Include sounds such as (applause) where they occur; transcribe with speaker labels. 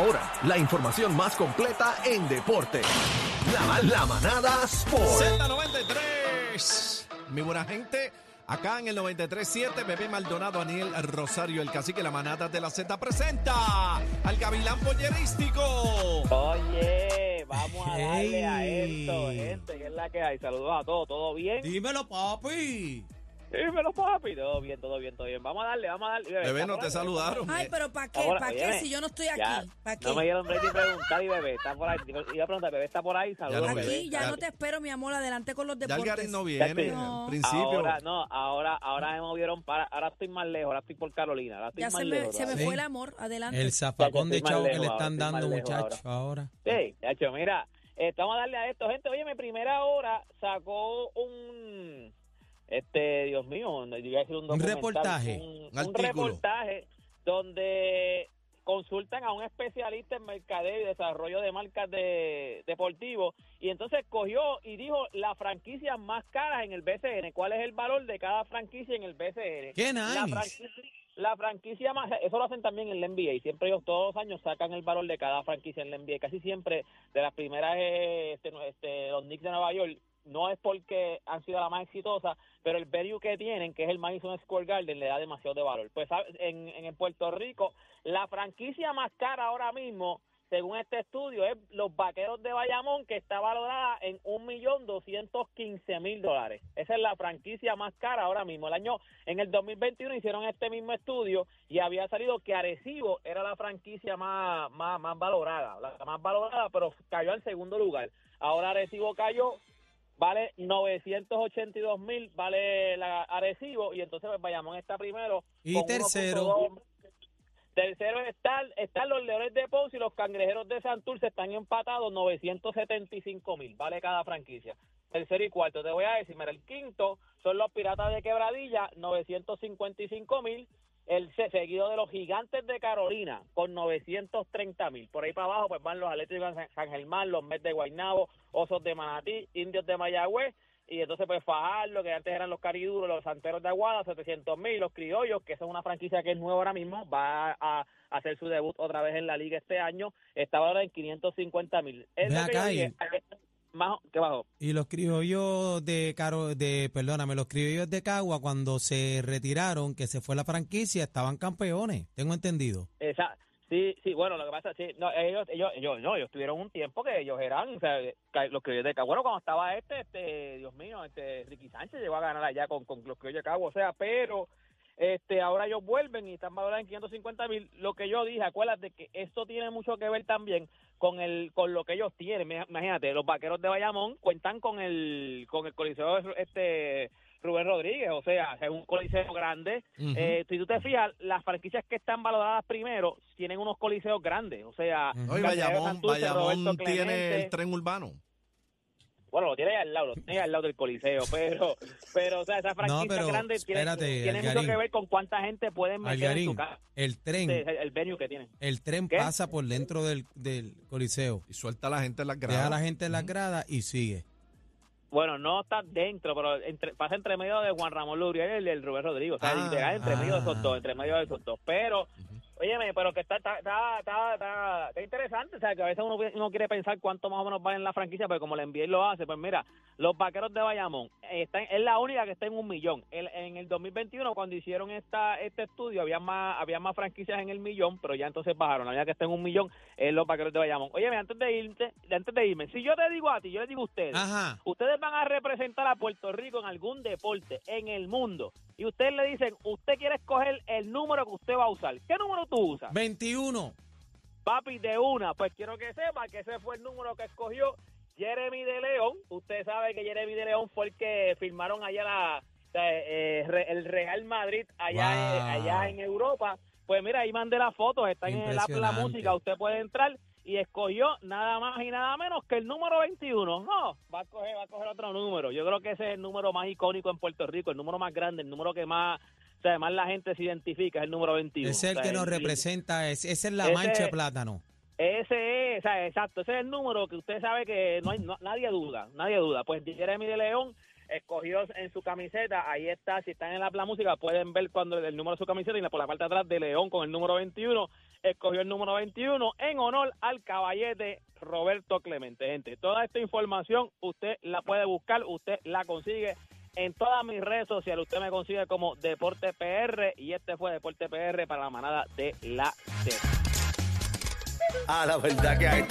Speaker 1: Ahora, la información más completa en deporte. La, la manada Sport.
Speaker 2: Z93. Mi buena gente, acá en el 93.7, Bebé Maldonado, Aniel Rosario, el cacique, la manada de la Z presenta al Gavilán Pollerístico.
Speaker 3: Oye, vamos a darle a
Speaker 4: Ey.
Speaker 3: esto, gente, que es la que hay. Saludos a todos, ¿todo bien?
Speaker 4: Dímelo, papi.
Speaker 3: Dímelo, papi. Todo bien, todo bien, todo bien. Vamos a darle, vamos a darle.
Speaker 2: Bebé, no te
Speaker 3: ahí.
Speaker 2: saludaron.
Speaker 5: Ay, pero ¿para qué? ¿Para qué si yo no estoy
Speaker 3: Ya,
Speaker 5: aquí? ¿Para qué?
Speaker 3: No me dieron break de preguntar y bebé está por ahí. Iba a preguntar, bebé está por ahí, saludos, bebé.
Speaker 5: Aquí ya
Speaker 2: Ya-
Speaker 5: no te espero, mi amor, adelante con los
Speaker 2: Ya
Speaker 5: deportes.
Speaker 2: Algarín no viene,
Speaker 5: No.
Speaker 2: al principio.
Speaker 3: Ahora, no, ahora, ahora me movieron para, ahora estoy más lejos, ahora estoy por Carolina, ahora estoy
Speaker 5: Ya
Speaker 3: más
Speaker 5: se me,
Speaker 3: lejos.
Speaker 5: se me fue el amor, adelante.
Speaker 4: El zafacón de chavo que le están dando, muchachos, ahora.
Speaker 3: Sí, hecho, mira, eh, vamos a darle a esto, gente. Oye, mi primera hora sacó un, este, Dios mío, yo iba a decir un, documental,
Speaker 4: reportaje,
Speaker 3: un,
Speaker 2: un
Speaker 3: un reportaje donde consultan a un especialista en mercadeo y desarrollo de marcas de deportivos y entonces cogió y dijo las franquicias más caras en el BCN, cuál es el valor de cada franquicia en el BCN.
Speaker 4: ¡Qué
Speaker 3: La
Speaker 4: nice!
Speaker 3: franquicia, la franquicia más, eso lo hacen también en la NBA, siempre ellos todos los años sacan el valor de cada franquicia en la NBA, casi siempre de las primeras, eh, este, este, los Knicks de Nueva York, no es porque han sido la más exitosa, pero el value que tienen, que es el Madison Square Garden, le da demasiado de valor. Pues en, en Puerto Rico, la franquicia más cara ahora mismo, según este estudio, es los Vaqueros de Bayamón, que está valorada en un millón doscientos quince mil dólares. Esa es la franquicia más cara ahora mismo. El año, en el 2021 hicieron este mismo estudio y había salido que Arecibo era la franquicia más, más, más valorada, la más valorada, pero cayó al segundo lugar. Ahora Arecibo cayó, vale 982 mil, vale la Arecibo y entonces pues, Bayamón está primero.
Speaker 4: Y
Speaker 3: con
Speaker 4: tercero.
Speaker 3: 1.2. Tercero están, están los Leones de Ponce y los Cangrejeros de Santurce están empatados 975 mil, vale cada franquicia. Tercero y cuarto, te voy a decir, mira, el quinto son los Piratas de Quebradilla, 955 mil. El se- seguido de los Gigantes de Carolina con 930 mil. Por ahí para abajo pues van los Atléticos de San- Germán, los Mets de Guaynabo, Osos de Manatí, Indios de Mayagüez y entonces pues Fajardo, que antes eran los Cariduros, los Santeros de Aguada, 700 mil, los Criollos, que son una franquicia que es nueva ahora mismo, va a hacer su debut otra vez en la liga este año, está ahora en 550 mil. Es
Speaker 4: Ve
Speaker 3: lo que yo
Speaker 4: acá
Speaker 3: dije, más, ¿qué bajó?
Speaker 4: Y los criollos de Caro, de, perdóname, los criollos de Cagua cuando se retiraron, que se fue la franquicia, estaban campeones, tengo entendido.
Speaker 3: Esa, sí, sí, bueno, lo que pasa, sí, no, ellos, ellos, ellos, no, ellos tuvieron un tiempo que ellos eran, o sea, los criollos de Cagua, bueno, cuando estaba este, este, Dios mío, este, Ricky Sánchez llegó a ganar allá con, con los criollos de Cagua, o sea, pero, este, ahora ellos vuelven y están valorados en 550 mil, lo que yo dije, acuérdate que esto tiene mucho que ver también con el, con lo que ellos tienen, imagínate, los vaqueros de Bayamón cuentan con el, con el coliseo, este, Rubén Rodríguez, o sea, es un coliseo grande, eh, si tú te fijas, las franquicias que están valoradas primero tienen unos coliseos grandes. O sea, Cangrejeros
Speaker 2: Bayamón,
Speaker 3: Santurce,
Speaker 2: Bayamón tiene el tren urbano.
Speaker 3: Bueno, lo tiene ahí al lado, lo tiene ahí al lado del coliseo. (laughs) Pero, pero o sea, esas franquicias
Speaker 4: pero
Speaker 3: grandes tienen,
Speaker 4: espérate,
Speaker 3: tienen mucho
Speaker 4: Algarín.
Speaker 3: que ver con cuánta gente pueden meter en su casa.
Speaker 4: el tren,
Speaker 3: el, el venue que tienen.
Speaker 4: el tren
Speaker 3: ¿Qué?
Speaker 4: pasa por dentro del, del coliseo,
Speaker 2: Y suelta a la gente en las gradas.
Speaker 4: deja a la gente en las gradas y sigue.
Speaker 3: Bueno, no está dentro, pero entre, pasa entre medio de Juan Ramón Luriel y el Rubén Rodrigo. O sea,
Speaker 2: Ah,
Speaker 3: entre medio de esos
Speaker 4: ah.
Speaker 3: dos, entre medio de esos dos. Pero, óyeme, pero que está, está, está, está, interesante. O sea, que a veces uno, uno quiere pensar cuánto más o menos vale en la franquicia, pero como el NBA lo hace, pues mira, los vaqueros de Bayamón están, es la única que está en un millón. El- en el 2021, cuando hicieron esta este estudio, había más había más franquicias en el millón, pero ya entonces bajaron. La única que está en un millón es los vaqueros de Bayamón. Óyeme, antes de irte, antes de irme, si yo te digo a ti, yo le digo a ustedes,
Speaker 4: Ajá.
Speaker 3: ustedes van a representar a Puerto Rico en algún deporte en el mundo y ustedes le dicen, usted quiere escoger el número que usted va a usar. ¿Qué número tú usas?
Speaker 4: 21.
Speaker 3: Papi, de una. Pues quiero que sepa que ese fue el número que escogió Jeremy de León. Usted sabe que Jeremy de León fue el que firmaron allá la, eh, el Real Madrid allá,
Speaker 4: Wow.
Speaker 3: eh, allá en Europa. Pues mira, ahí mandé las fotos, están en el app la música, usted puede entrar y escogió nada más y nada menos que el número 21. No, va a coger, va a coger otro número. Yo creo que ese es el número más icónico en Puerto Rico, el número más grande, el número que más, o sea, más la gente se identifica, es el número 21.
Speaker 4: Ese es el
Speaker 3: O sea,
Speaker 4: que nos
Speaker 3: el-
Speaker 4: representa, es- esa es la
Speaker 3: Ese-
Speaker 4: mancha de plátano.
Speaker 3: Ese es, o sea, exacto, ese es el número que usted sabe que no hay, no, nadie duda, nadie duda. Pues Jeremy de León escogió en su camiseta, ahí está, si están en la plan música pueden ver cuando el número de su camiseta y por la parte de atrás de León con el número 21, escogió el número 21 en honor al caballete Roberto Clemente. Gente, toda esta información usted la puede buscar, usted la consigue en todas mis redes sociales. Usted me consigue como Deporte PR y este fue Deporte PR para la manada de la Z.
Speaker 1: Ah, la verdad que a esto